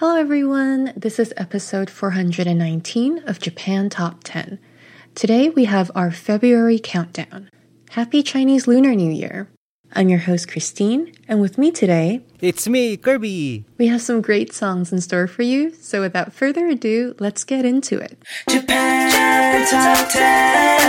Hello, everyone. This is episode 419 of Japan Top 10. Today we have our February countdown. Happy Chinese Lunar New Year. I'm your host, Christine, and with me today, It's me, Kirby. we have some great songs in store for you. So without further ado, let's get into it. Japan Top 10.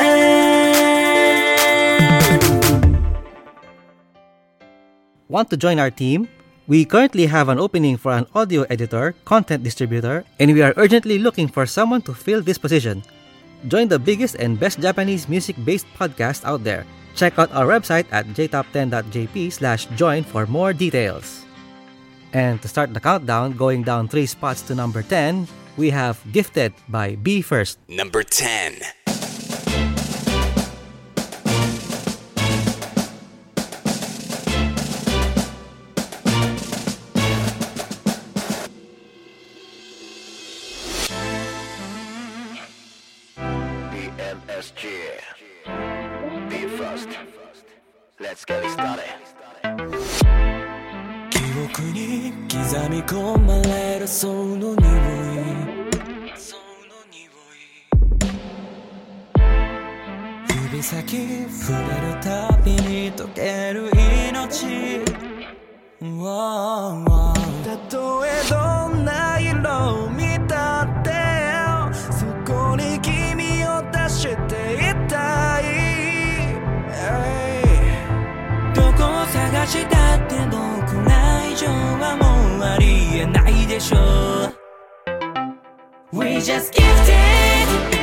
Want to join our team? We currently have an opening for an audio editor, content distributor, and we are urgently looking for someone to fill this position. Join the biggest and best Japanese music-based podcast out there. Check out our website at jtop10.jp slash join for more details. And to start the countdown, going down three spots to number 10, we have Gifted by BE:FIRST. Number 10. 記憶に刻み込まれるその匂い。その匂い指先触れるたびに溶ける命。たとえどしたって僕ら以上はもうありえないでしょう。We just gifted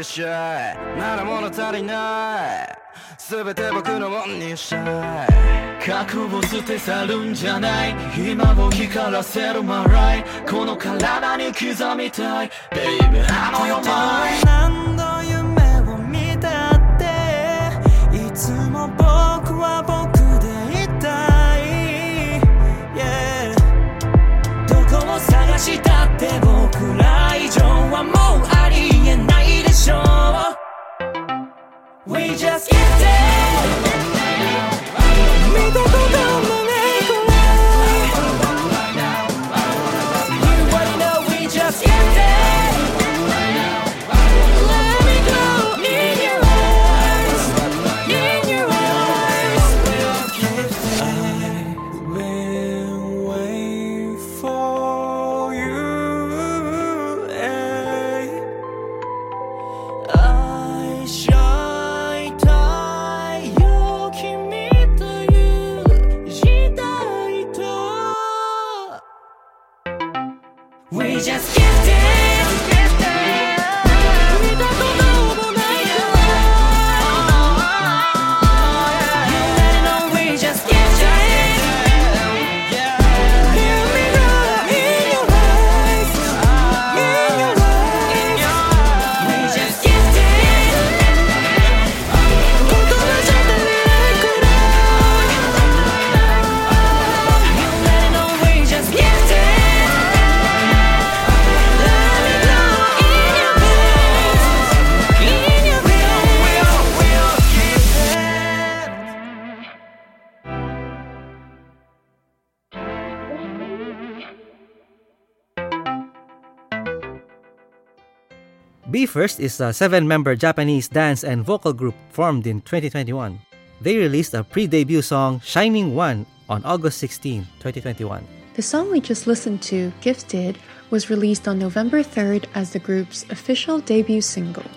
けど Don't be shy まだ物足りない。全て僕のもんにしたい。核を捨て去るんじゃない。今を光らせるマライこの体に刻みたい。Baby あの世前何度夢を見たって？いつも僕は僕でいたい、yeah どこを探したって僕ら以上はもうありえ We just BE:FIRST is a seven member Japanese dance and vocal group formed in 2021. They released a pre debut song, Shining One, on August 16, 2021. The song we just listened to, Gifted, was released on November 3rd as the group's official debut single.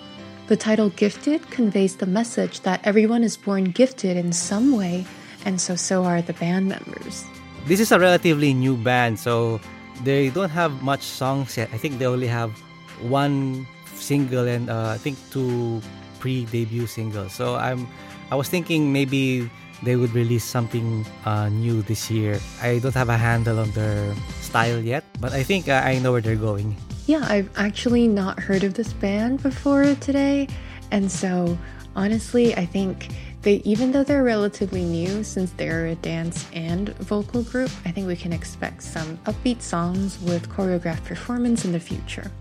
The title Gifted conveys the message that everyone is born gifted in some way, and so so are the band members. This is a relatively new band, so they don't have much songs yet. I think they only have one single and uh, I think two pre-debut singles. So I'm I was thinking maybe they would release something uh, new this year. I don't have a handle on their style yet, but I think uh, I know where they're going. Yeah, I've actually not heard of this band before today, and so honestly, I think they even though they're relatively new since they're a dance and vocal group, I think we can expect some upbeat songs with choreographed performance in the future.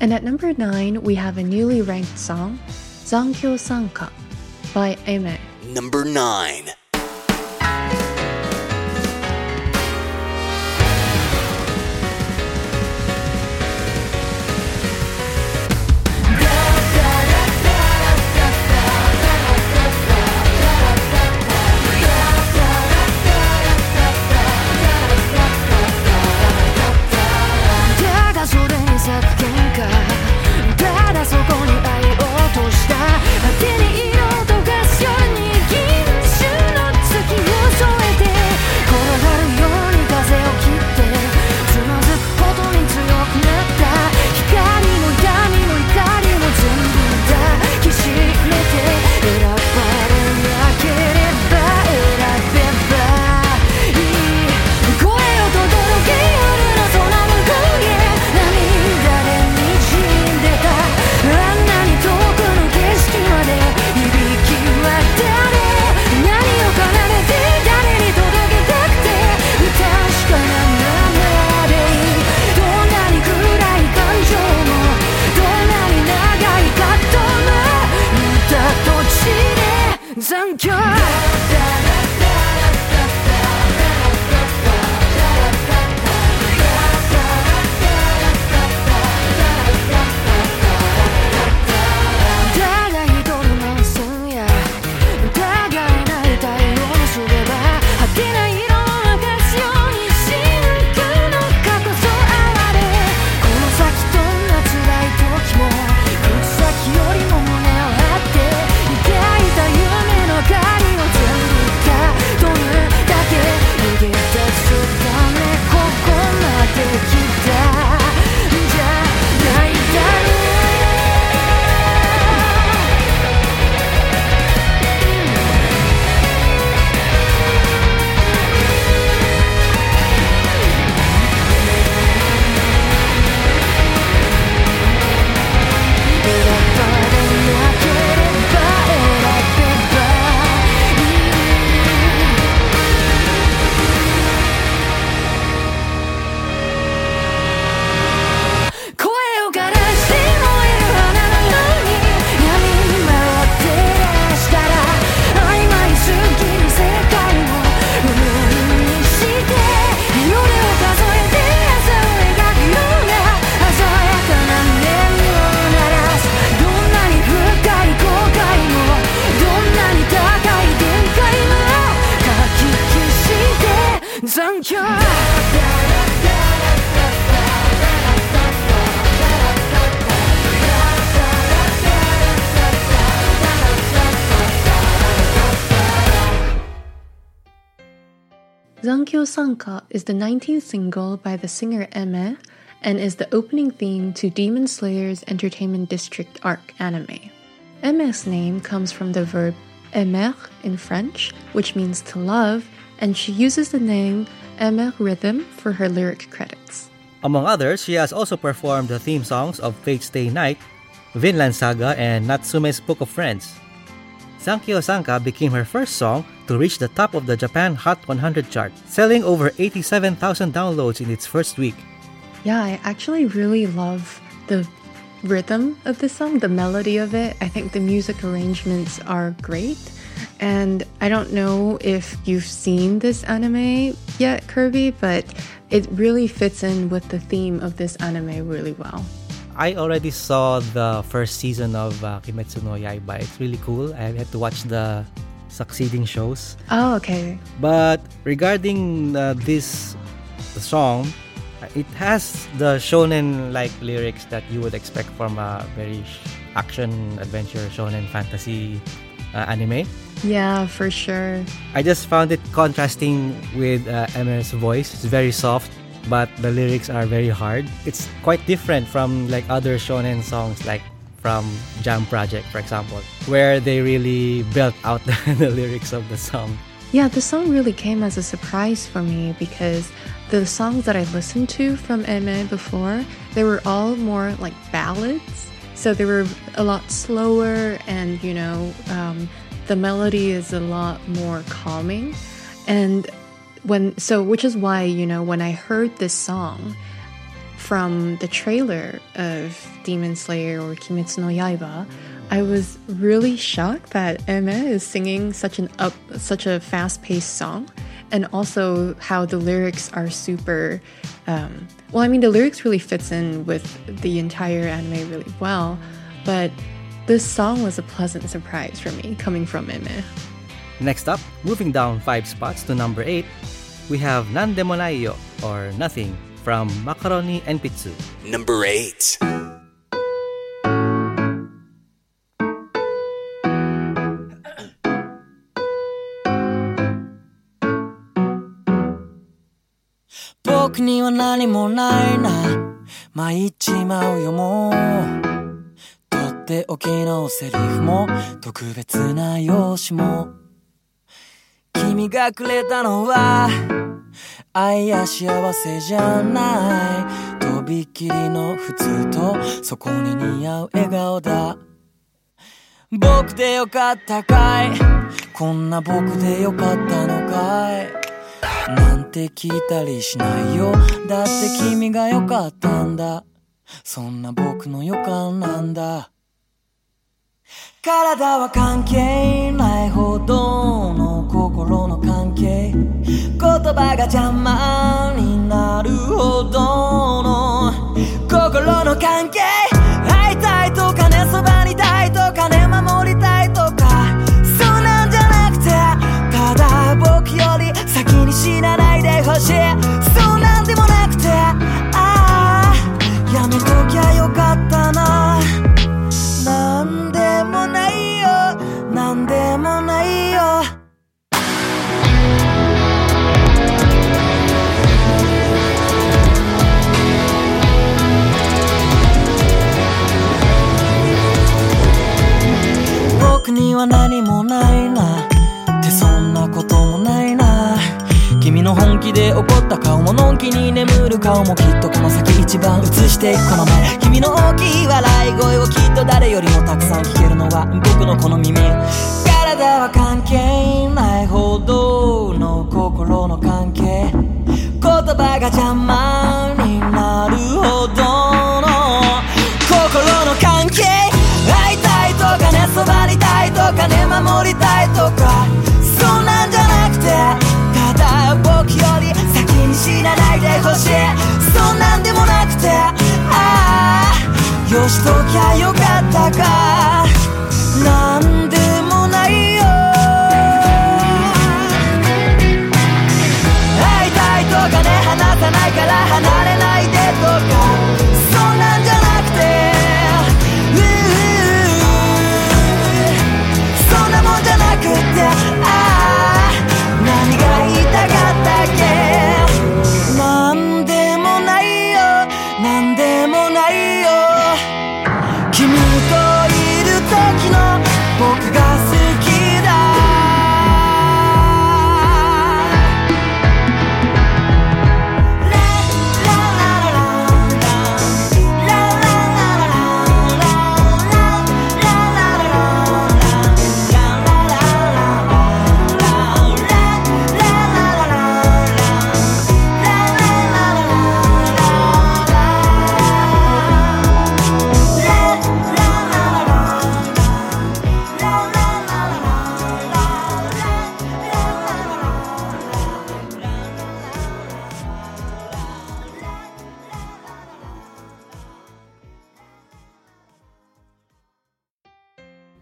And at number 9, we have a newly ranked song, Zankyo Sanka by Aimer. Number 9. The 19th single by the singer Aimer and is the opening theme to Demon Slayer's Entertainment District arc anime. Aimer's name comes from the verb aimer in French, which means to love, and she uses the name aimerrhythm for her lyric credits. Among others, she has also performed the theme songs of Fate Stay Night, Vinland Saga, and Natsume's Book of Friends. Zankyo Sanka became her first song to reach the top of the Japan Hot 100 chart, selling over 87,000 downloads in its first week. Yeah, I actually really love the rhythm of the song, the melody of it. I think the music arrangements are great. And I don't know if you've seen this anime yet, Kirby, but it really fits in with the theme of this anime really well. I already saw the first season of uh, Kimetsu no Yaiba. It's really cool. I had to watch the succeeding shows. Oh, okay. But regarding uh, this song, it has the shonen like lyrics that you would expect from a very action adventure shonen fantasy uh, anime. Yeah, for sure. I just found it contrasting with uh, Aimer's voice. It's very soft, but the lyrics are very hard. It's quite different from like other shonen songs like from Jam Project, for example, where they really built out the, the lyrics of the song. Yeah, the song really came as a surprise for me because the songs that I listened to from Aimer before, they were all more like ballads. So they were a lot slower, and you know, um, the melody is a lot more calming. And when, so which is why, you know, when I heard this song from the trailer of Demon Slayer or Kimetsu no Yaiba, I was really shocked that Aimer is singing such an up, such a fast-paced song, and also how the lyrics are super. Um, well, I mean, the lyrics really fits in with the entire anime really well, but this song was a pleasant surprise for me coming from Aimer. Next up, moving down five spots to number 8, we have Nandemo Naiyo or Nothing from Macaroni and Pizza. Number 8. 僕には何もないな参っちまうよもうとっておきのセリフも特別な用紙も君がくれたのは愛や幸せじゃない。とびっきりの普通とそこに似合う笑顔だ。僕でよかったかい。こんな僕でよかったのかい。なんて聞いたりしないよ。だって君が良かったんだ。そんな僕の予感なんだ。体は関係ないほどの心の関係。言葉が邪魔になるほどの心の関係。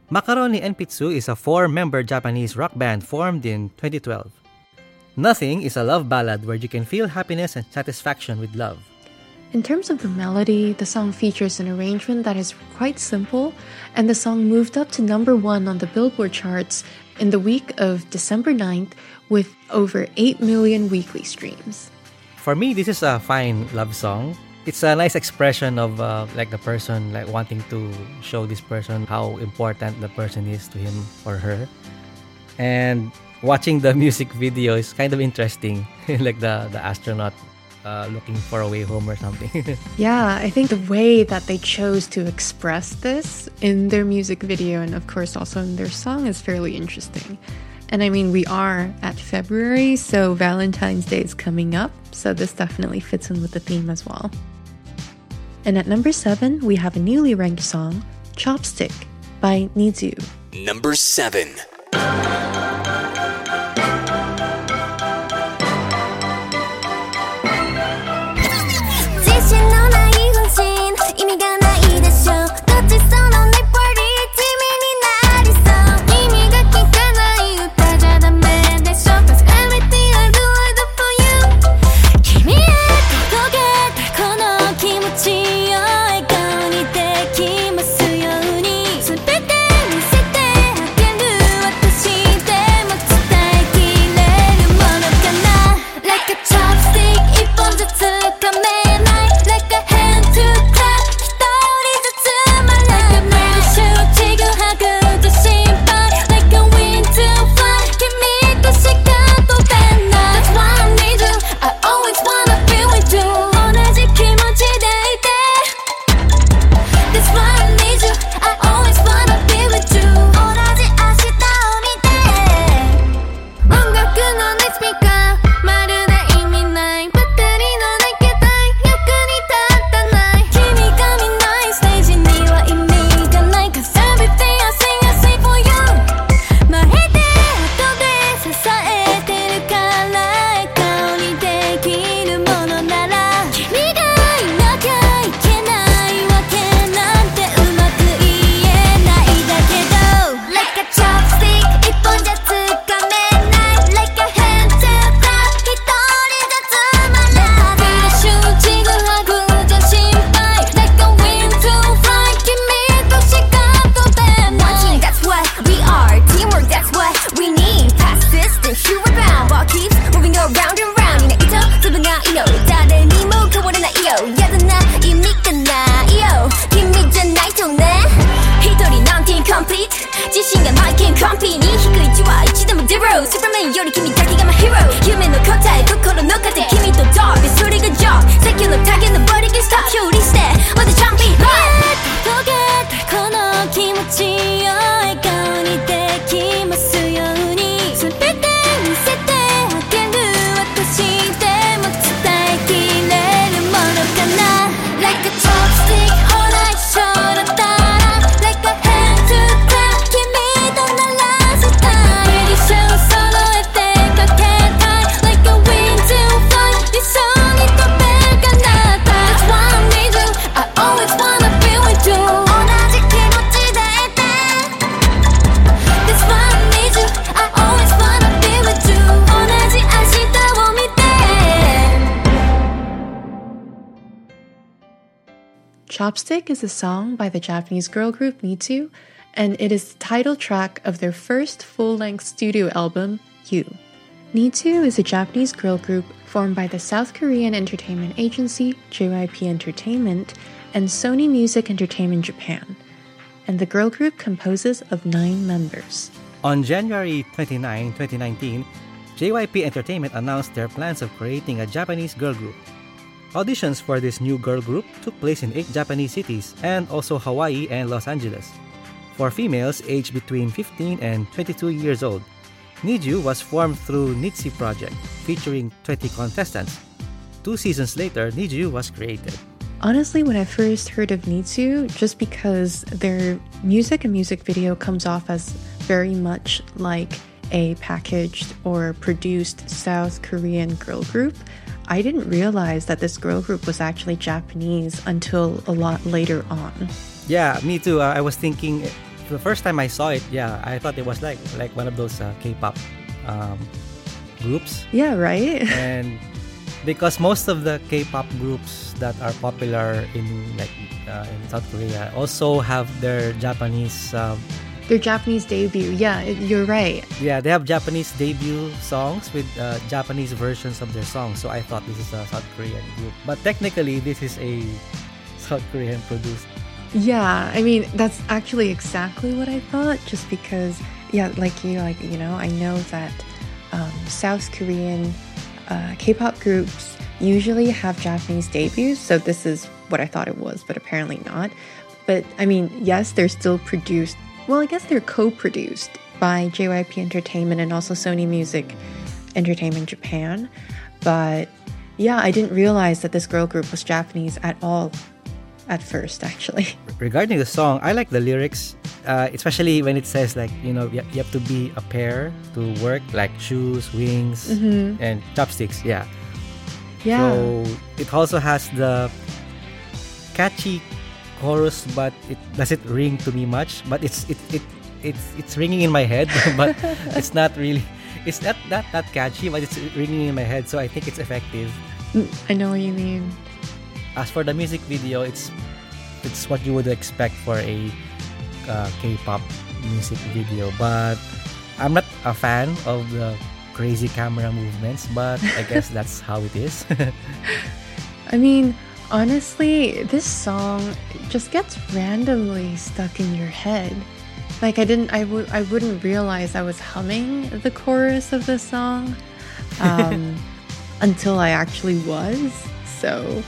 Macaroni Enpitsu is a four-member Japanese rock band formed in 2012. Nothing is a love ballad where you can feel happiness and satisfaction with love. In terms of the melody, the song features an arrangement that is quite simple, and the song moved up to number one on the Billboard charts in the week of December 9th with over 8 million weekly streams. For me, this is a fine love song. It's a nice expression of uh, like the person like wanting to show this person how important the person is to him or her. And watching the music video is kind of interesting, like the the astronaut uh, looking for a way home or something. Yeah, I think the way that they chose to express this in their music video and, of course, also in their song is fairly interesting. And I mean, we are at February, so Valentine's Day is coming up, so this definitely fits in with the theme as well. And at number seven, we have a newly ranked song, Chopstick by NiziU. Number 7. Song by the Japanese girl group NiziU, and it is the title track of their first full length studio album, You. NiziU is a Japanese girl group formed by the South Korean entertainment agency JYP Entertainment and Sony Music Entertainment Japan, and the girl group composes of nine members. On January 29, 2019, JYP Entertainment announced their plans of creating a Japanese girl group. Auditions for this new girl group took place in eight Japanese cities and also Hawaii and Los Angeles. For females aged between 15 and 22 years old, NiziU was formed through Nizi Project, featuring 20 contestants. Two seasons later, NiziU was created. Honestly, when I first heard of NiziU, just because their music and music video comes off as very much like a packaged or produced South Korean girl group, I didn't realize that this girl group was actually Japanese until a lot later on. Yeah, me too. Uh, I was thinking the first time I saw it, yeah, I thought it was like like one of those uh, K-pop um, groups, Yeah, right? and because most of the K-pop groups that are popular in like uh, in South Korea also have their Japanese. Their Japanese debut. Yeah, it, you're right. yeah, they have Japanese debut songs with uh, Japanese versions of their songs. So I thought this is a South Korean group, but technically this is a South Korean produced. Yeah, I mean that's actually exactly what I thought. Just because, yeah, like you, like you know, I know that um, South Korean uh, K-pop groups usually have Japanese debuts, so this is what I thought it was, but apparently not. But I mean, yes, they're still produced. Well, I guess they're co-produced by JYP Entertainment and also Sony Music Entertainment Japan. But yeah, I didn't realize that this girl group was Japanese at all at first, actually. regarding the song, I like the lyrics, uh, especially when it says like you know you you have to be a pair to work, like shoes, wings, and chopsticks. Yeah. Yeah. So it also has the catchy chorus, but it doesn't ring to me much. But it's it it it's it's ringing in my head, but it's not really. It's not that that catchy, but it's ringing in my head. So I think it's effective. Mm, I know what you mean. As for the music video, it's it's what you would expect for a uh, K-pop music video. But I'm not a fan of the crazy camera movements. But I guess that's how it is. I mean, honestly, this song just gets randomly stuck in your head. Like I didn't, I would, I wouldn't realize I was humming the chorus of the song um, until I actually was. So,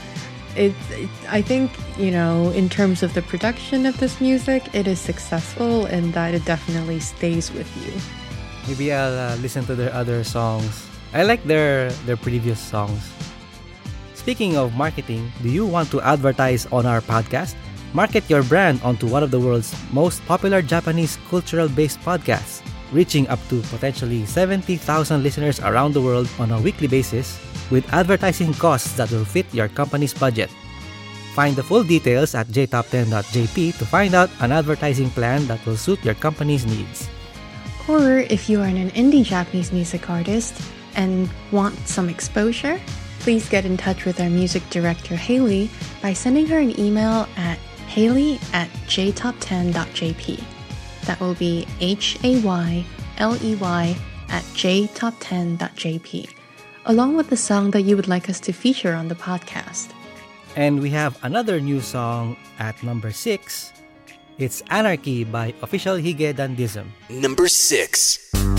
it, it, I think you know, in terms of the production of this music, it is successful, and that it definitely stays with you. Maybe I'll uh, listen to their other songs. I like their their previous songs. Speaking of marketing, do you want to advertise on our podcast? Market your brand onto one of the world's most popular Japanese cultural-based podcasts, reaching up to potentially 70,000 listeners around the world on a weekly basis with advertising costs that will fit your company's budget. Find the full details at jtop10.jp to find out an advertising plan that will suit your company's needs. Or if you are an indie Japanese music artist and want some exposure, please get in touch with our music director Haley by sending her an email at haley at jtop10.jp. That will be H A Y L E Y at jtop10.jp, along with the song that you would like us to feature on the podcast. And we have another new song at number 6. It's Anarchy by Official Hige Dandism. Number 6. "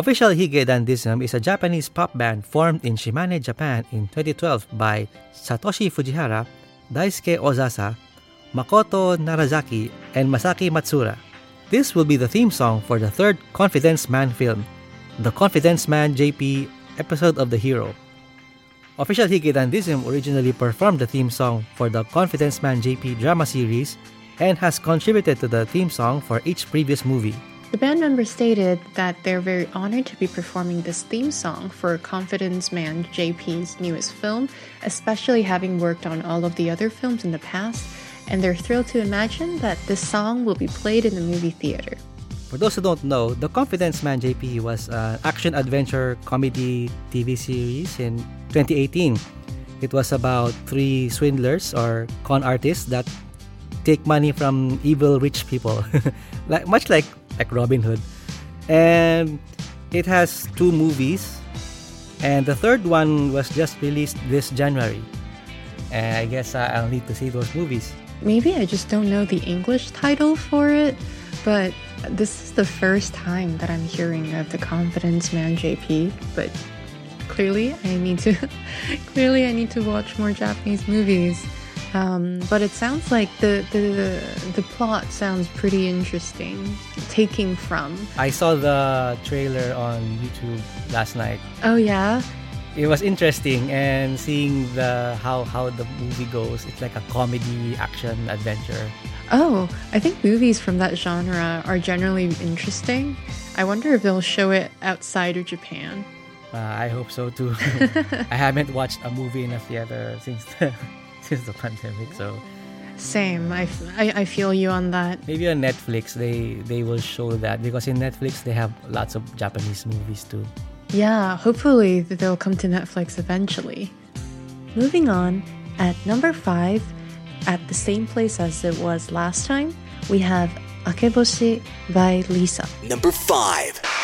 Official Hige Dandism is a Japanese pop band formed in Shimane, Japan in 2012 by Satoshi Fujihara, Daisuke Ozasa, Makoto Narazaki, and Masaki Matsuura. This will be the theme song for the third Confidence Man film, The Confidence Man JP episode of The Hero. Official Hige Dandism originally performed the theme song for the Confidence Man JP drama series and has contributed to the theme song for each previous movie. The band members stated that they're very honored to be performing this theme song for Confidence Man JP's newest film, especially having worked on all of the other films in the past, and they're thrilled to imagine that this song will be played in the movie theater. For those who don't know, The Confidence Man JP was an action adventure comedy TV series in 2018. It was about three swindlers or con artists that take money from evil rich people, like much like like Robin Hood. And it has two movies, and the third one was just released this January. And I guess I'll need to see those movies. Maybe I just don't know the English title for it, but this is the first time that I'm hearing of the Confidence Man JP, but clearly I need to clearly I need to watch more Japanese movies. Um, but it sounds like the, the the plot sounds pretty interesting. Taking from I saw the trailer on YouTube last night. oh yeah, it was interesting and seeing the how how the movie goes it's like a comedy action adventure oh I think movies from that genre are generally interesting. I wonder if they'll show it outside of Japan. uh, i hope so too i haven't watched a movie in a theater since the since the pandemic so Same, I, f- I- I feel you on that. maybe on netflix they they will show that because in netflix they have lots of japanese movies too Yeah, hopefully they'll come to Netflix eventually. Moving on, at number five, at the same place as it was last time, we have Akeboshi by Lisa. Number 5.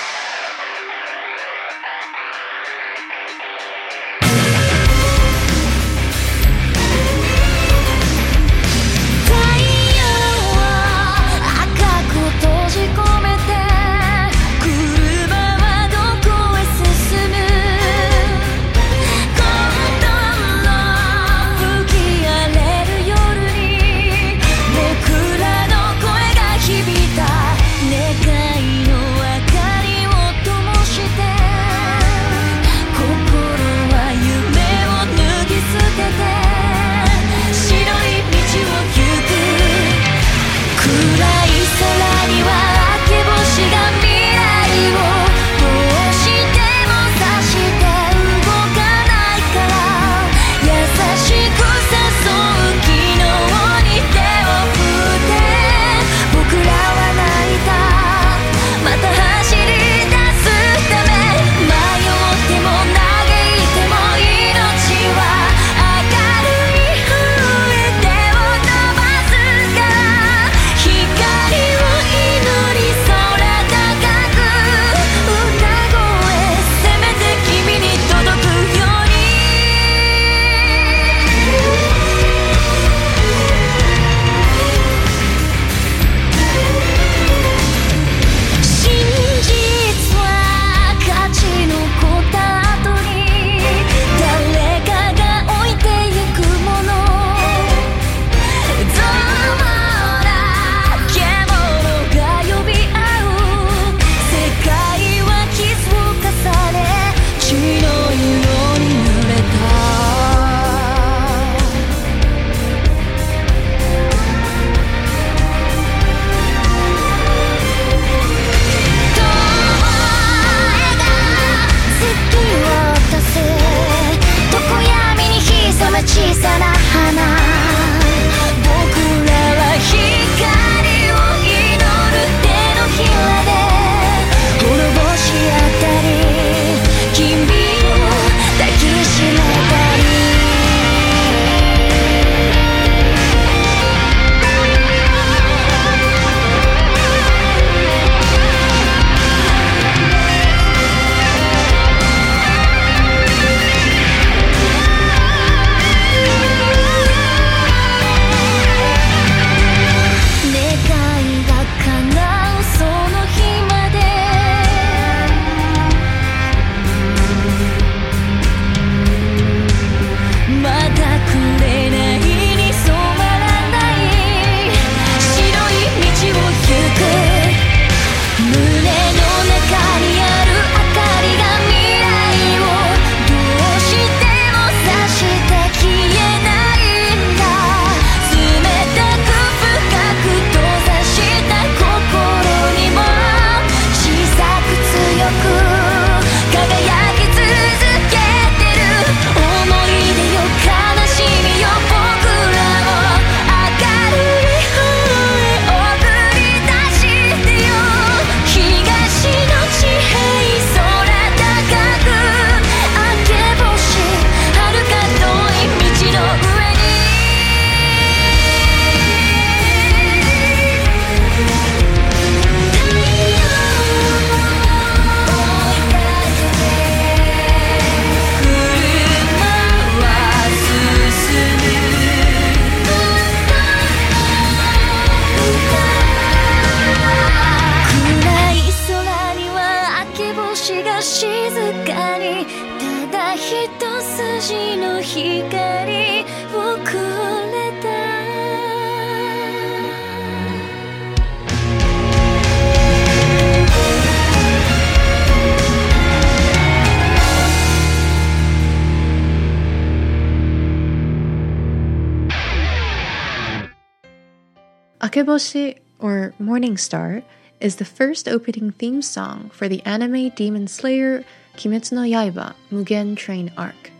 Akeboshi, or Morning Star, is the first opening theme song for the anime Demon Slayer Kimetsu no Yaiba Mugen Train arc.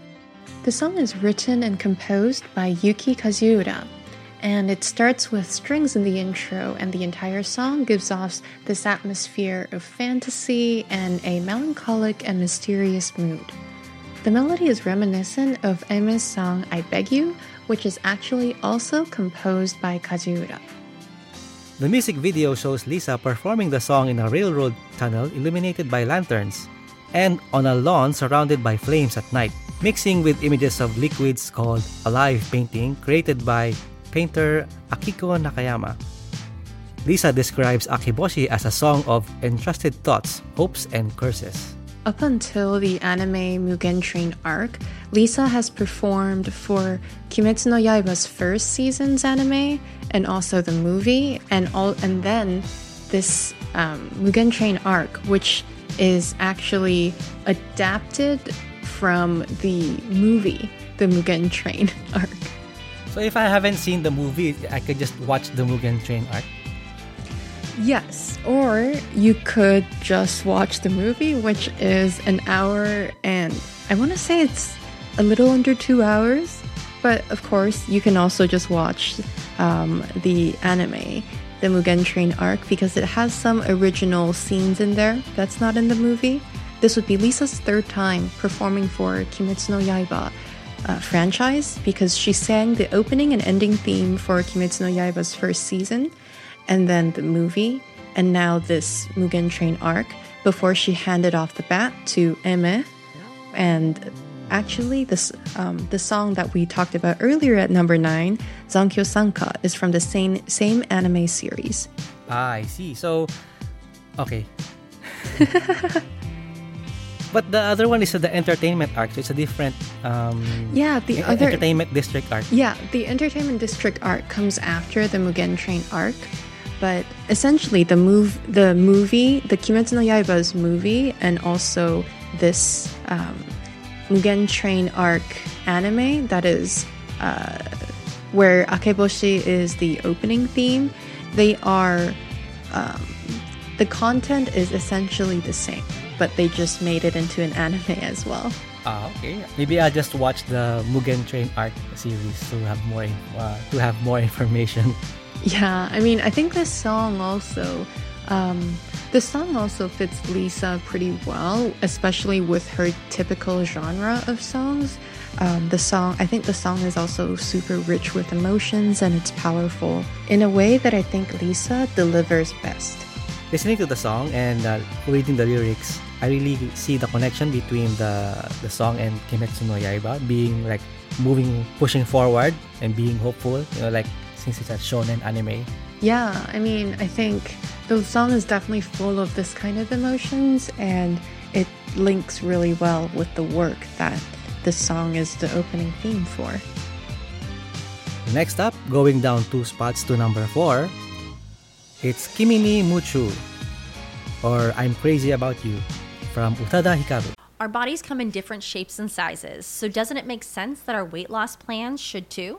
The song is written and composed by Yuki Kajiura, and it starts with strings in the intro, and the entire song gives off this atmosphere of fantasy and a melancholic and mysterious mood. The melody is reminiscent of Aimer's song I Beg You, which is actually also composed by Kajiura. The music video shows Lisa performing the song in a railroad tunnel illuminated by lanterns and on a lawn surrounded by flames at night, mixing with images of liquids called alive painting created by painter Akiko Nakayama. Lisa describes Akeboshi as a song of entrusted thoughts, hopes, and curses. Up until the anime Mugen Train arc, Lisa has performed for Kimetsu no Yaiba's first season's anime and also the movie, and all, and then this um, Mugen Train arc, which is actually adapted from the movie, the Mugen Train arc. So if I haven't seen the movie, I could just watch the Mugen Train arc. Yes, or you could just watch the movie, which is an hour and I want to say it's a little under two hours. But of course, you can also just watch um, the anime, the Mugen Train arc, because it has some original scenes in there that's not in the movie. This would be Lisa's third time performing for Kimetsu no Yaiba uh, franchise because she sang the opening and ending theme for Kimetsu no Yaiba's first season and then the movie, and now this Mugen Train arc before she handed off the bat to Aimer. And actually, this um, the song that we talked about earlier at number nine, Zankyo Sanka, is from the same same anime series. Ah, I see. So, okay. but the other one is the entertainment arc. So it's a different. Um, Yeah, the other entertainment district arc. Yeah, the Entertainment District arc comes after the Mugen Train arc, but essentially the move, the movie, the Kimetsu no Yaiba's movie, and also this um, Mugen Train arc anime that is uh, where Akeboshi is the opening theme. They are um, the content is essentially the same, but they just made it into an anime as well. Ah, okay. Maybe I'll just watch the Mugen Train arc series to have more uh, to have more information. Yeah, I mean, I think this song also, um, the song also fits Lisa pretty well, especially with her typical genre of songs. Um, the song, I think the song is also super rich with emotions and it's powerful in a way that I think Lisa delivers best. Listening to the song and uh, reading the lyrics, I really see the connection between the the song and Kimetsu no Yaiba being like moving, pushing forward, and being hopeful. You know, like since it's a shonen anime. Yeah, I mean, I think the song is definitely full of this kind of emotions and it links really well with the work that the song is the opening theme for. Next up, going down two spots to number four, it's Kimi ni Muchu, or I'm Crazy About You, from Utada Hikaru. Our bodies come in different shapes and sizes, so doesn't it make sense that our weight loss plans should too?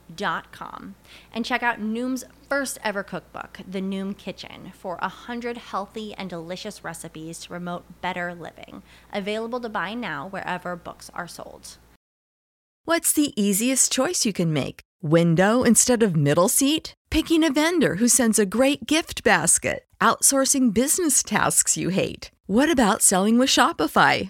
dot com and check out Noom's first ever cookbook, The Noom Kitchen, for a hundred healthy and delicious recipes to promote better living. Available to buy now wherever books are sold. What's the easiest choice you can make? Window instead of middle seat? Picking a vendor who sends a great gift basket? Outsourcing business tasks you hate? What about selling with Shopify?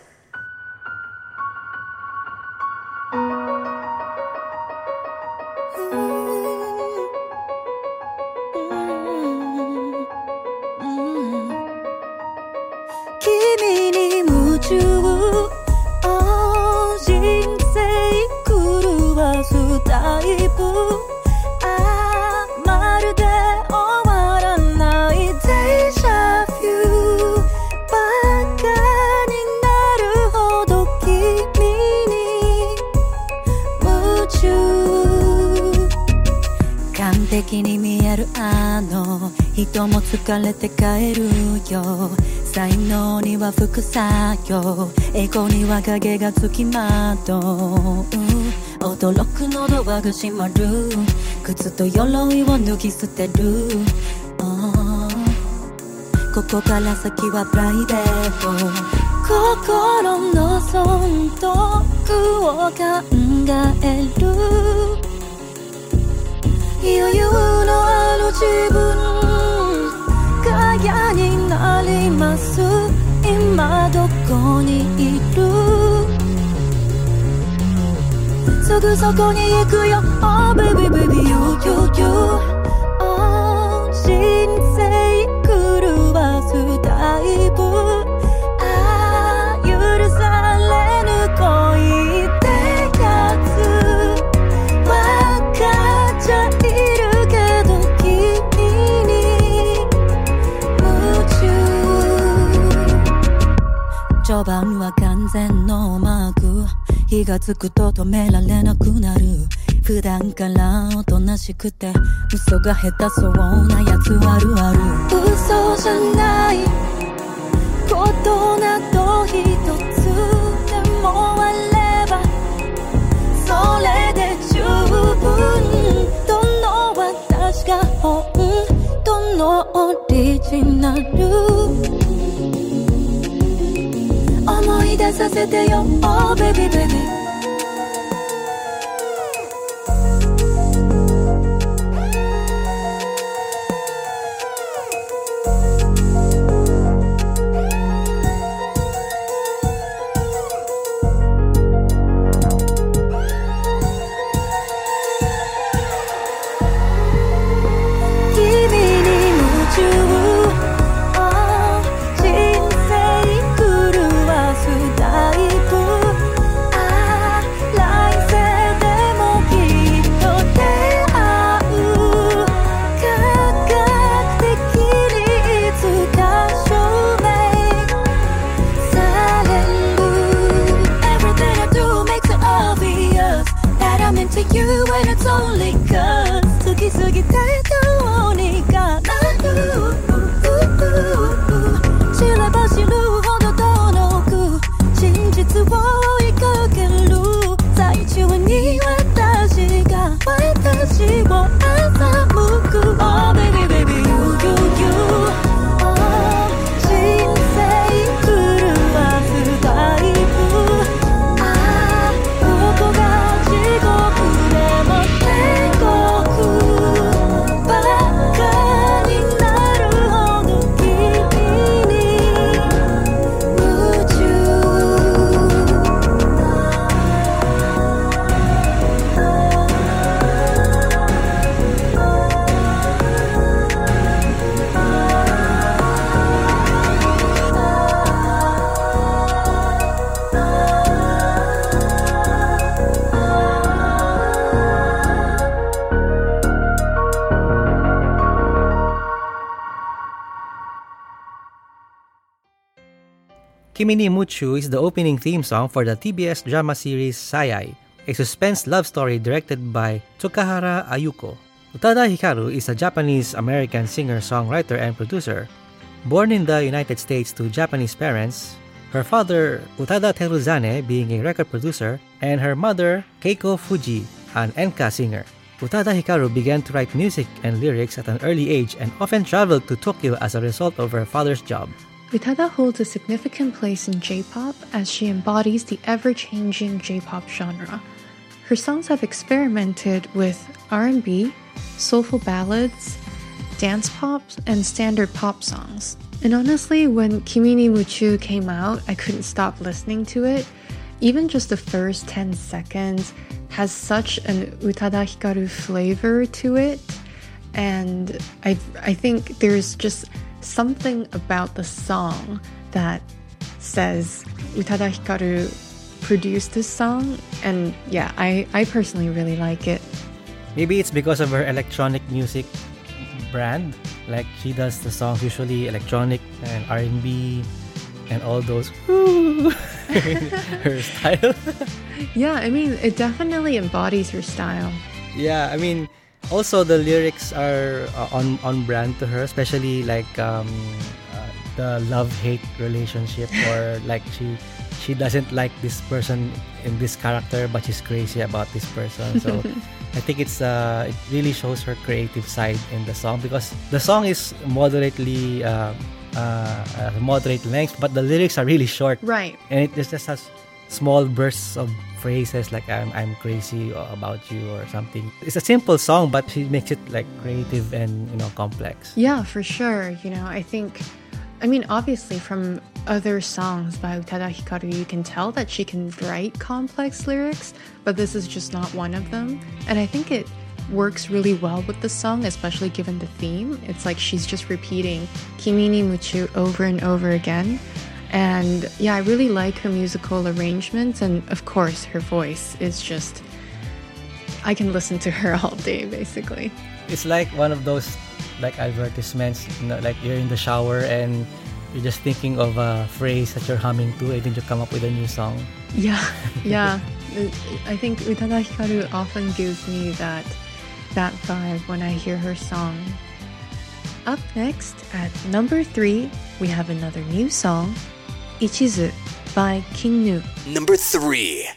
君に夢中あ人生狂わすタイプ。の人も疲れて帰るよ。才能には副作用。栄光には影がつきまとう驚くのドアが閉まる。靴と鎧を脱ぎ捨てる。あー。ここから先はプライベート。心の損得を考える。余裕のある自分が嫌になります。今どこにいる？すぐそこに行くよ。Oh baby baby you you you は完全ノーマーク。火がつくと止められなくなる。普段からおとなしくて嘘が下手そうなやつあるある。嘘じゃないことなど一つでもあれば。それで十分どの私が本当のオリジナル。思い出させてよ Oh baby baby Kimi ni Muchu is the opening theme song for the TBS drama series Saiai, a suspense love story directed by Tsukahara Ayuko. Utada Hikaru is a Japanese-American singer-songwriter and producer. Born in the United States to Japanese parents, her father, Utada Teruzane, being a record producer, and her mother, Keiko Fuji, an enka singer. Utada Hikaru began to write music and lyrics at an early age and often traveled to Tokyo as a result of her father's job. Utada holds a significant place in J-pop as she embodies the ever-changing J-pop genre. Her songs have experimented with R&B, soulful ballads, dance pop, and standard pop songs. And honestly, when Kimi ni Muchu came out, I couldn't stop listening to it. Even just the first 10 seconds has such an Utada Hikaru flavor to it. And I, I think there's just something about the song that says Utada Hikaru produced this song. And yeah, I, I personally really like it. Maybe it's because of her electronic music brand. Like she does the songs usually electronic and R&B and all those her style. Yeah, I mean, it definitely embodies her style. yeah, I mean also the lyrics are uh, on on brand to her, especially like um uh, the love-hate relationship or like she she doesn't like this person in this character but she's crazy about this person. So I think it's uh it really shows her creative side in the song because the song is moderately uh, uh, uh, moderate length, but the lyrics are really short, Right. and it just has small bursts of phrases like "I'm I'm crazy about you" or something. It's a simple song, but she makes it like creative and you know complex. Yeah, for sure. You know, I think, I mean, obviously from other songs by Utada Hikaru, you can tell that she can write complex lyrics, but this is just not one of them. And I think it works really well with the song, especially given the theme. It's like she's just repeating Kimi ni Muchu over and over again. And yeah, I really like her musical arrangements, and of course, her voice is just. I can listen to her all day, basically. It's like one of those like advertisements, you know, like you're in the shower and you're just thinking of a phrase that you're humming to, and then you come up with a new song. Yeah, yeah. I think Utada Hikaru often gives me that that vibe when I hear her song. Up next at number three, we have another new song, Ichizu by King Gnu. Number 3.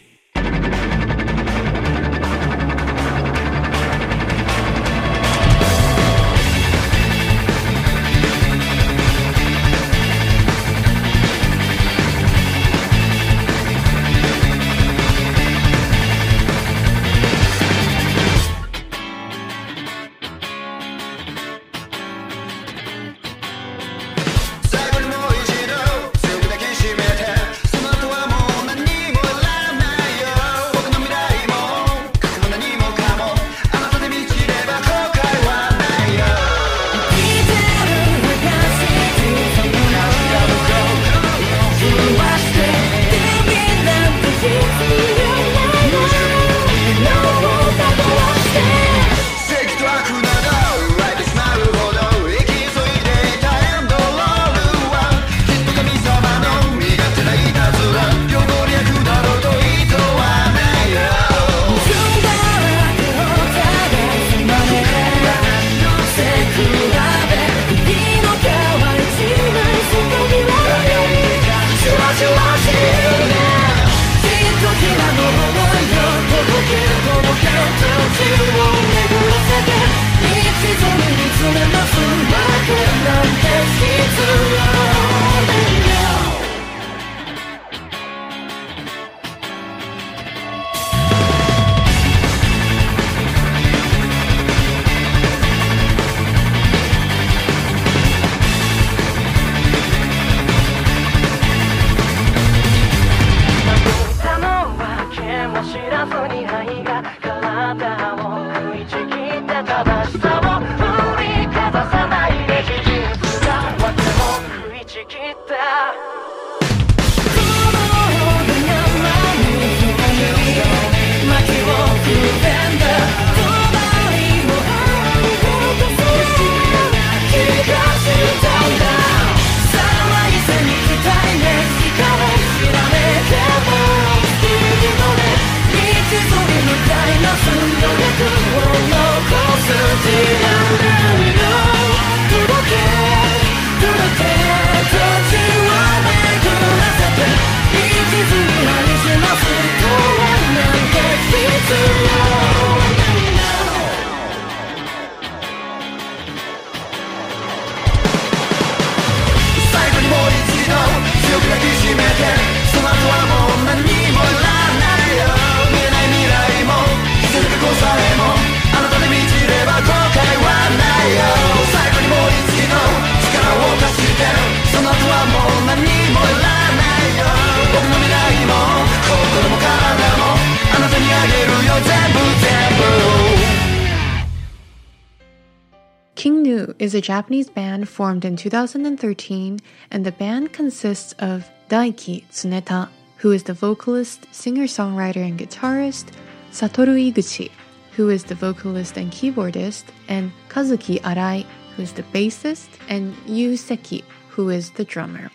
Is a Japanese band formed in 2013, and the band consists of Daiki Tsuneta, who is the vocalist, singer songwriter, and guitarist, Satoru Iguchi, who is the vocalist and keyboardist, and Kazuki Arai, who is the bassist, and Yu Seki, who is the drummer.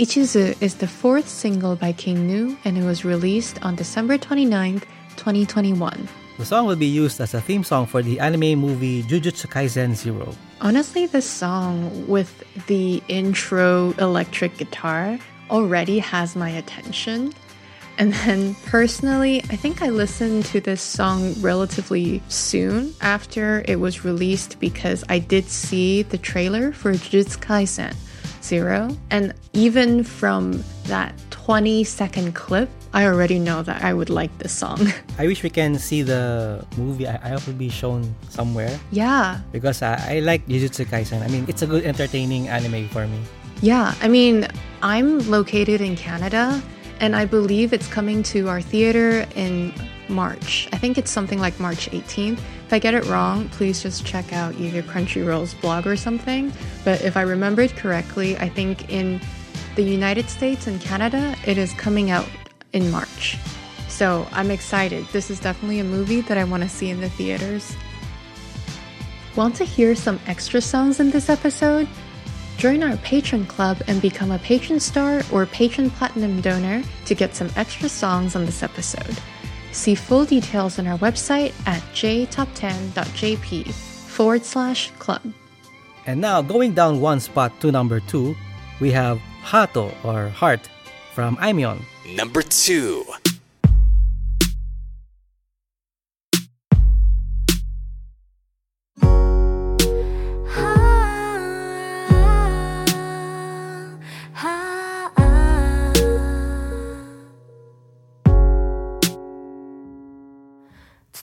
Ichizu is the fourth single by King Gnu and it was released on December 29, 2021. The song will be used as a theme song for the anime movie Jujutsu Kaisen Zero. Honestly, this song with the intro electric guitar already has my attention. And then personally, I think I listened to this song relatively soon after it was released because I did see the trailer for Jujutsu Kaisen Zero. And even from that 20 second clip, I already know that I would like this song. I wish we can see the movie. I, I hope it'll be shown somewhere yeah. because I, I like Jujutsu Kaisen. I mean, it's a good, entertaining anime for me. Yeah, I mean, I'm located in Canada and I believe it's coming to our theater in March. I think it's something like March 18th. If I get it wrong, please just check out either Crunchyroll's blog or something. But if I remembered correctly, I think in the United States and Canada, it is coming out in March. So I'm excited. This is definitely a movie that I want to see in the theaters. Want to hear some extra songs in this episode? Join our patron club and become a patron star or patron platinum donor to get some extra songs on this episode. See full details on our website at jtop10.jp forward slash club. And now, going down one spot to number two, we have Hato or Heart from Aimyon. Number 2.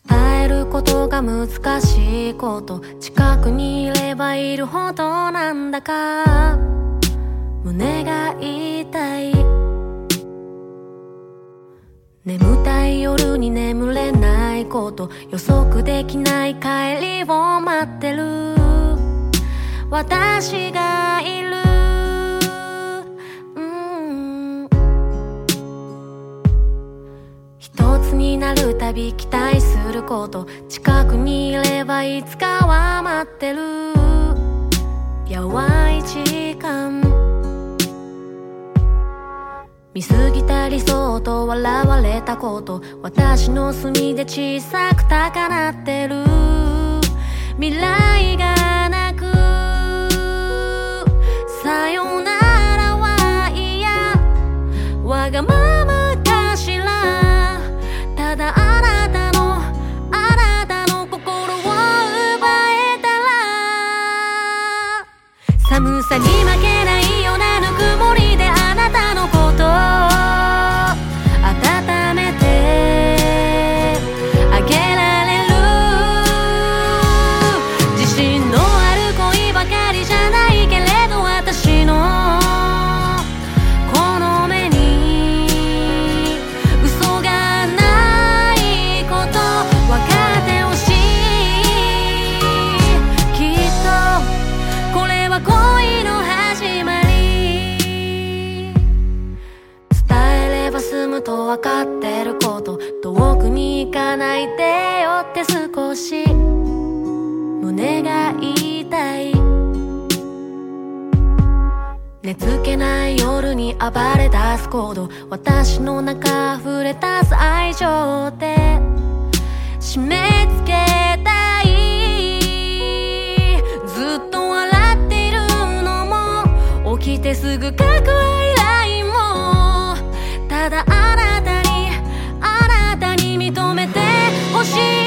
伝えることが難しいこと近くにいればいるほどなんだか胸眠れないこと予測できない帰りを待ってる。私がいる。うん。一つになるたび期待すること。近くにいればいつかは待ってる。淡い時間。見過ぎた理想と笑われたこと私の隅で小さく高鳴ってる。未来がなくさよならは嫌わがままかしらただあなたのあなたの心を奪えたら。寒さに負け寝つけない夜に暴れ出す行動。私の中溢れ出す愛情で締め付けたい。ずっと笑っているのも。起きてすぐ書く愛来も。ただあなたにあなたに認めてほしい。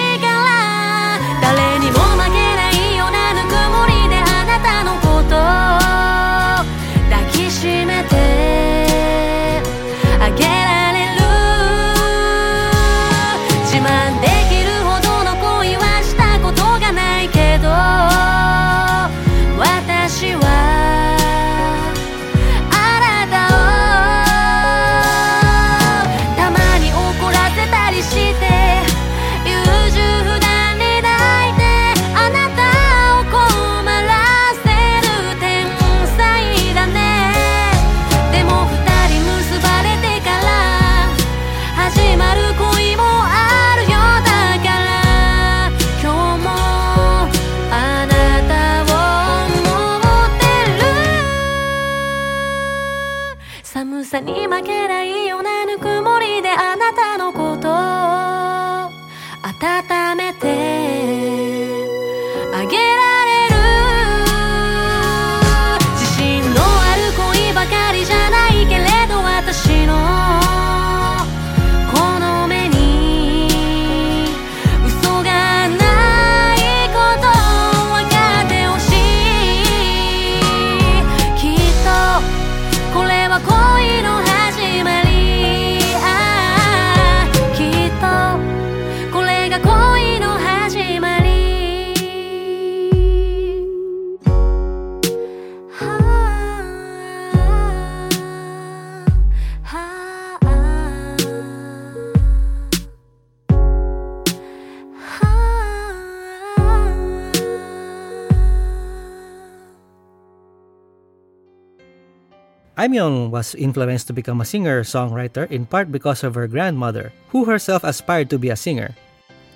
Aimyon was influenced to become a singer-songwriter in part because of her grandmother, who herself aspired to be a singer.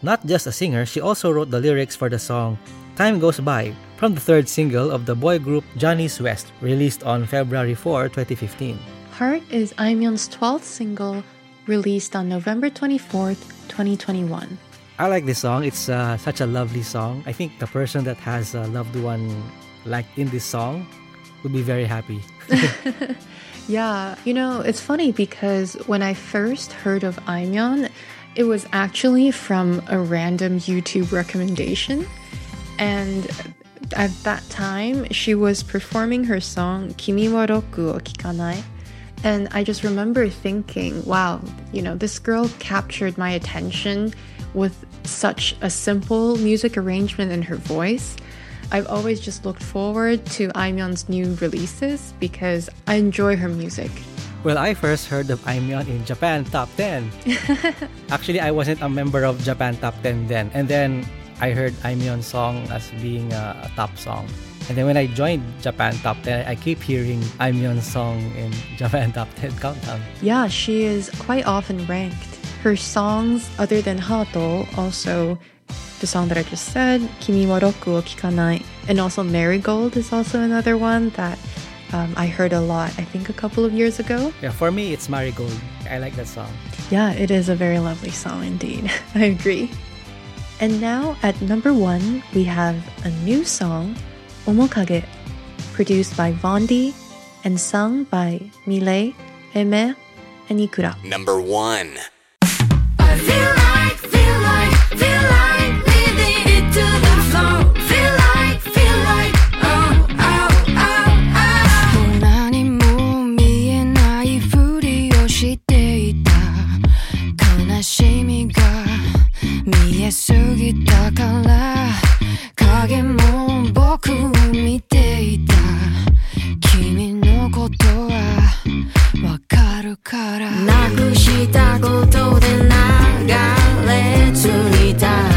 Not just a singer, she also wrote the lyrics for the song Time Goes By from the third single of the boy group Johnny's West, released on February 4, 2015. Heart is Aimyon's 12th single, released on November 24, 2021. I like this song. It's uh, such a lovely song. I think the person that has a loved one like in this song would be very happy. Yeah, you know, it's funny because when I first heard of Aimyon, it was actually from a random YouTube recommendation. And at that time, she was performing her song Kimi wa roku o kikanai. And I just remember thinking, wow, you know, this girl captured my attention with such a simple music arrangement in her voice. I've always just looked forward to Aimyon's new releases because I enjoy her music. Well, I first heard of Aimyon in Japan Top 10. Actually, I wasn't a member of Japan Top 10 then. And then I heard Aimyon's song as being a, a top song. And then when I joined Japan Top 10, I keep hearing Aimyon's song in Japan Top 10 countdown. Yeah, she is quite often ranked. Her songs, other than Hato, also the song that I just said, Kimi wa roku o kikanai, and also Marigold is also another one that um, I heard a lot, I think a couple of years ago. Yeah, for me, it's Marigold. I like that song. Yeah, it is a very lovely song indeed. I agree. And now at number one, we have a new song, Omokage, produced by Vaundy and sung by milet, Aimer, and Ikura. Number one. 悲しみが見えすぎたから影も僕を見ていた。君のことはわかるから。なくしたことで流れ着いた。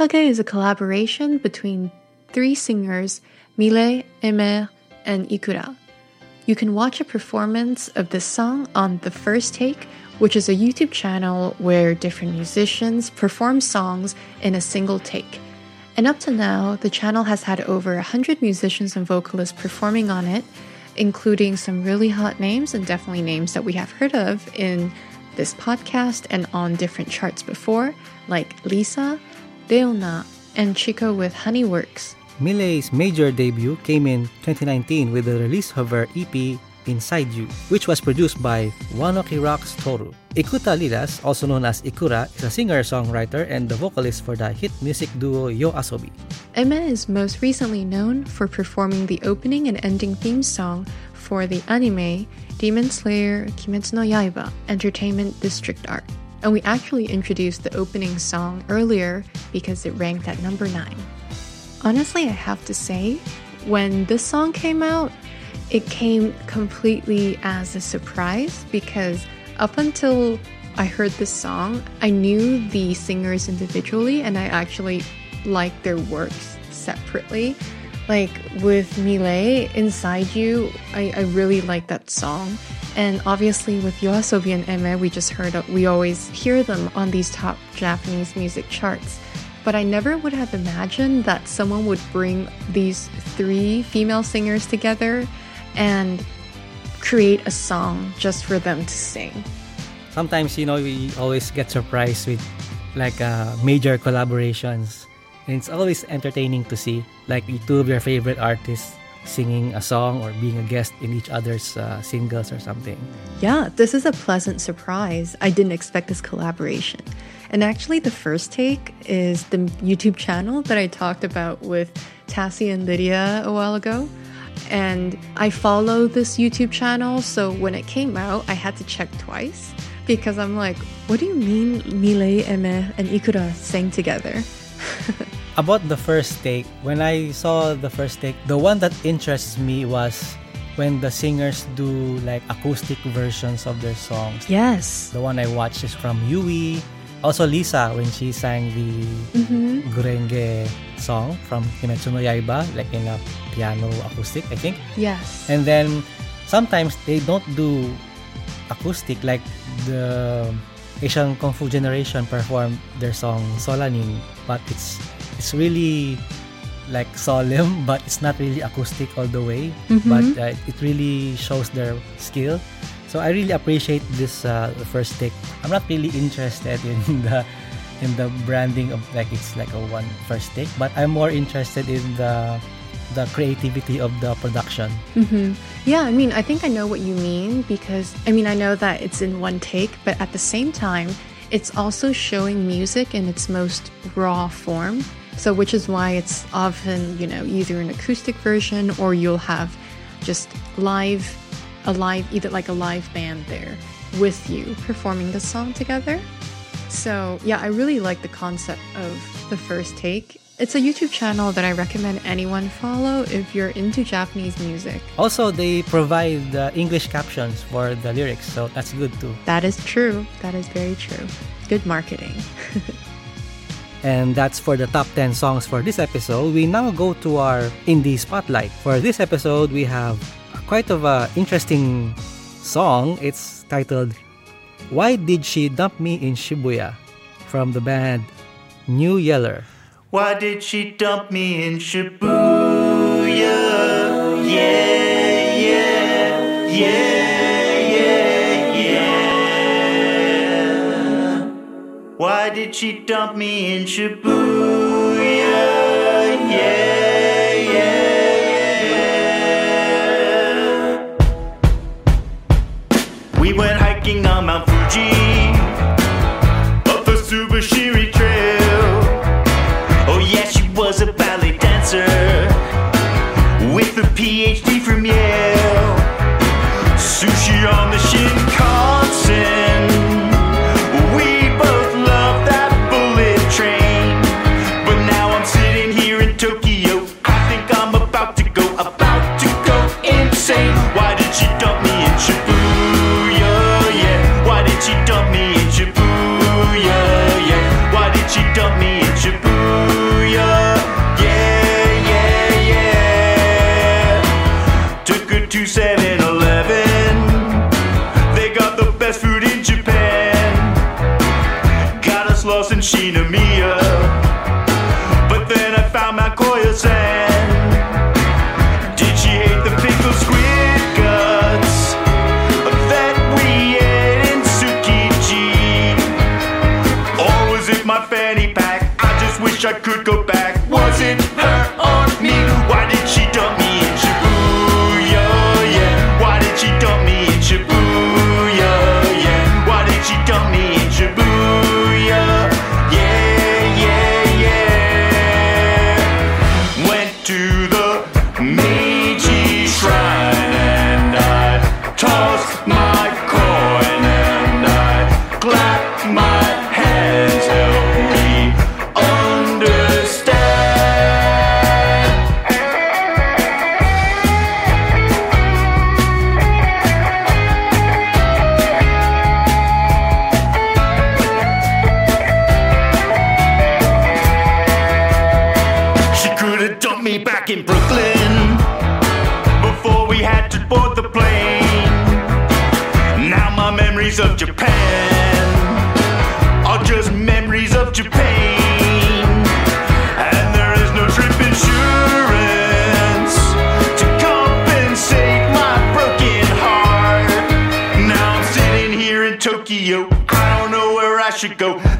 Omokage is a collaboration between three singers, milet, Aimer, and Ikura. You can watch a performance of this song on The First Take, which is a YouTube channel where different musicians perform songs in a single take. And up to now, the channel has had over 100 musicians and vocalists performing on it, including some really hot names and definitely names that we have heard of in this podcast and on different charts before, like Lisa, Leona, and Chico with Honeyworks. milet's major debut came in 2019 with the release of her EP Inside You, which was produced by ONE OK ROCK's Toru. Ikuta Lilas, also known as Ikura, is a singer-songwriter and the vocalist for the hit music duo Yo Asobi. Aimer is most recently known for performing the opening and ending theme song for the anime Demon Slayer Kimetsu no Yaiba Entertainment District Arc. And we actually introduced the opening song earlier because it ranked at number 9. Honestly, I have to say, when this song came out, it came completely as a surprise because up until I heard this song, I knew the singers individually and I actually liked their works separately. Like with milet, Inside You, I, I really like that song. And obviously with Yoasobi and Aimer, we just heard, we always hear them on these top Japanese music charts. But I never would have imagined that someone would bring these three female singers together and create a song just for them to sing. Sometimes, you know, we always get surprised with like uh, major collaborations. And it's always entertaining to see like two of your favorite artists singing a song or being a guest in each other's uh, singles or something. Yeah, this is a pleasant surprise. I didn't expect this collaboration. And actually, the first take is the YouTube channel that I talked about with Tassie and Lydia a while ago. And I follow this YouTube channel, so when it came out, I had to check twice because I'm like, what do you mean milet, Aimer, and Ikura sang together? About the first take, when I saw the first take, the one that interests me was when the singers do like acoustic versions of their songs. Yes. The one I watched is from Yui. Also Lisa when she sang the Mhm. Gurenge song from Kimetsu no Yaiba, like in a piano acoustic, I think. Yes. And then sometimes they don't do acoustic like the Asian Kung Fu generation performed their song Solanin, but it's it's really like solemn, but it's not really acoustic all the way. Mhm. But uh, it really shows their skill. So I really appreciate this uh, first take. I'm not really interested in the in the branding of like it's like a one first take, but I'm more interested in the the creativity of the production. hmm Yeah, I mean, I think I know what you mean because, I mean, I know that it's in one take, but at the same time, it's also showing music in its most raw form. So, which is why it's often, you know, either an acoustic version or you'll have just live, a live, either like a live band there with you performing the song together. So, yeah, I really like the concept of the first take. It's a YouTube channel that I recommend anyone follow if you're into Japanese music. Also, they provide uh, English captions for the lyrics, so that's good too. That is true. That is very true. Good marketing. And that's for the top 10 songs for this episode. We now go to our indie spotlight. For this episode, we have quite of a interesting song. It's titled Why Did She Dump Me in Shibuya from the band New Yeller. Why did she dump me in Shibuya? Yeah, yeah, yeah, Why did she dump me in Shibuya? Yeah, yeah, yeah. We went hiking on Mount Fuji, I could go should go.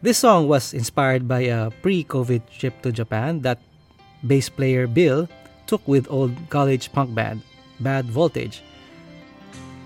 This song was inspired by a pre COVID trip to Japan that bass player Bill took with old college punk band, Bad Voltage.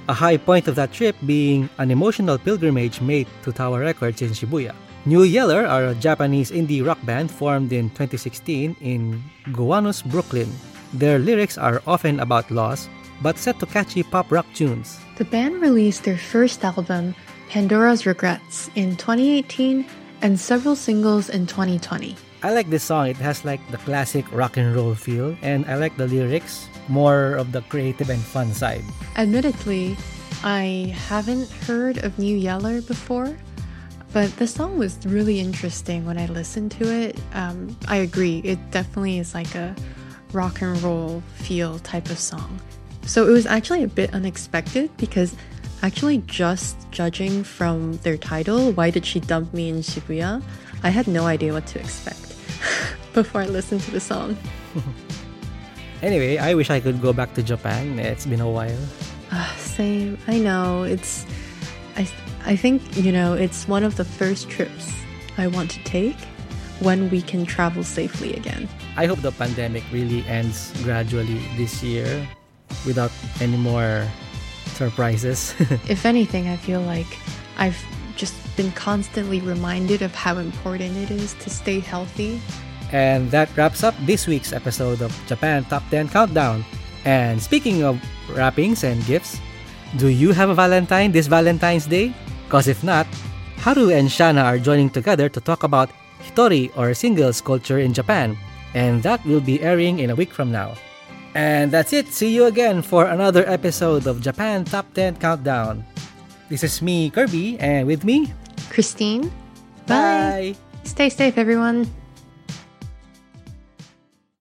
A high point of that trip being an emotional pilgrimage made to Tower Records in Shibuya. New Yeller are a Japanese indie rock band formed in 2016 in Gowanus, Brooklyn. Their lyrics are often about loss, but set to catchy pop rock tunes. The band released their first album, Pandora's Regrets, in 2018 and several singles in 2020. I like this song. It has like the classic rock and roll feel, and I like the lyrics, more of the creative and fun side. Admittedly, I haven't heard of New Yeller before, but the song was really interesting when I listened to it. Um, I agree, it definitely is like a rock and roll feel type of song. So it was actually a bit unexpected because actually just judging from their title, Why Did She Dump Me in Shibuya? I had no idea what to expect before I listened to the song. Anyway, I wish I could go back to Japan. It's been a while. Ah, same. I know. It's I I think, you know, it's one of the first trips I want to take when we can travel safely again. I hope the pandemic really ends gradually this year without any more surprises. If anything, I feel like I've just been constantly reminded of how important it is to stay healthy. and that wraps up this week's episode of Japan Top 10 Countdown. And speaking of wrappings and gifts, do you have a Valentine this Valentine's Day? Cause if not, Haru and Shana are joining together to talk about Hitori or singles culture in Japan. And that will be airing in a week from now. And that's it. See you again for another episode of Japan Top 10 Countdown. This is me, Kirby, and with me, Christine, bye. Stay safe, everyone.